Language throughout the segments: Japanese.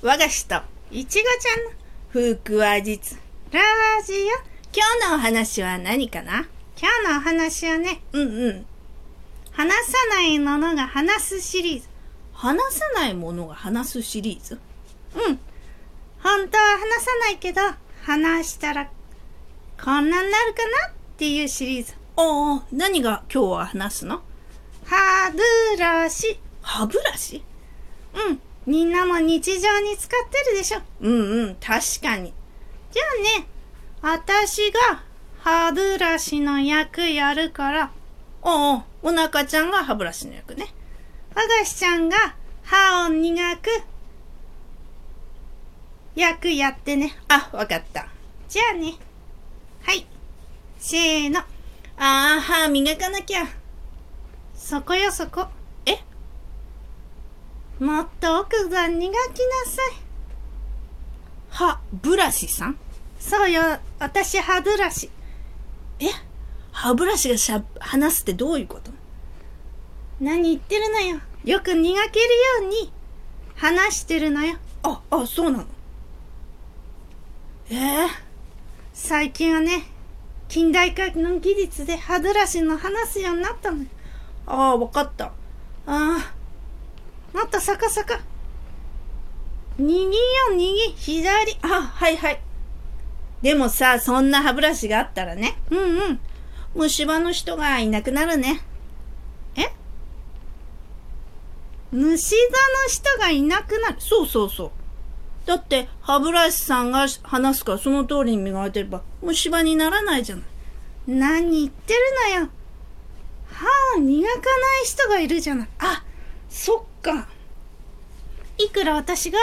和菓子といちごちゃんの福話実ラジオ。今日のお話は何かな？今日のお話はね、うんうん。話さないものが話すシリーズ。話さないものが話すシリーズ？うん。本当は話さないけど、話したらこんなになるかなっていうシリーズ。おお、何が今日は話すの？歯ブラシ。歯ブラシ？うん。みんなも日常に使ってるでしょ。うんうん、確かに。じゃあね、私が歯ブラシの役やるから、おお、お腹ちゃんが歯ブラシの役ね。和菓子ちゃんが歯を磨く役やってね。あ、わかった。じゃあね。はい。せーの。あー、歯磨かなきゃ。そこよそこ。えもっと奥が磨きなさい。歯ブラシさん？そうよ、私歯ブラシ。え？歯ブラシがしゃ、話すってどういうこと？何言ってるのよ。よく磨けるように話してるのよ。あ、あ、そうなの？ええ最近はね、近代科学の技術で歯ブラシの話すようになったのよ。ああ、わかった。ああ、もっと逆さか。右よ、右、左。あ、はいはい。でもさ、そんな歯ブラシがあったらね。うんうん。虫歯の人がいなくなるね。え？虫歯の人がいなくなるそうそうそう。だって、歯ブラシさんが話すからその通りに磨いてれば虫歯にならないじゃない。何言ってるのよ。歯を磨かない人がいるじゃない。あ、そっか。いくら私が、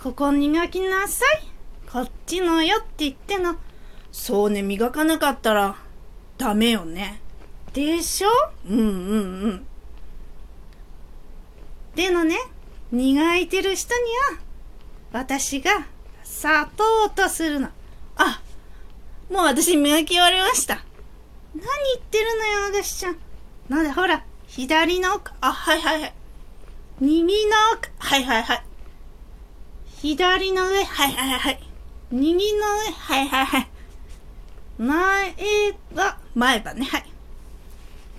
ここ磨きなさい。こっちのよって言っての。そうね、磨かなかったら、ダメよね。でしょ？うんうんうん。でのね、磨いてる人には、私が、砂糖とするの。あ、もう私磨き終わりました。何言ってるのよ、私ちゃん。なんで、ほら、左の奥。あ、はいはいはい。右の奥。はいはいはい。左の上。はいはいはい。右の上。はいはいはい。前歯。前歯ね。はい。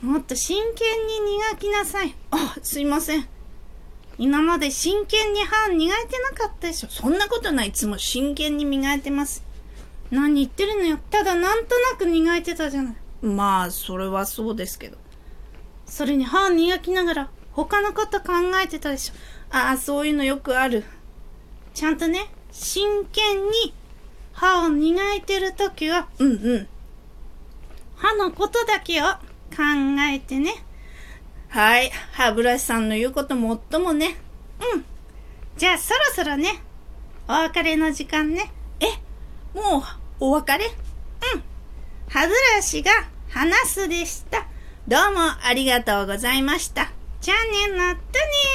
もっと真剣に磨きなさい。あ、すいません。今まで真剣に歯磨いてなかったでしょ。そんなことない。いつも真剣に磨いてます。何言ってるのよ。ただなんとなく磨いてたじゃない。まあ、それはそうですけど。それに歯磨きながら他のこと考えてたでしょ。ああ、そういうのよくある。ちゃんとね、真剣に歯を磨いてるときは、うんうん。歯のことだけを考えてね。はい。歯ブラシさんの言うこともっともね。うん。じゃあそろそろね、お別れの時間ね。え、もうお別れ？うん。歯ブラシが話すでした。どうもありがとうございました。じゃあね、またね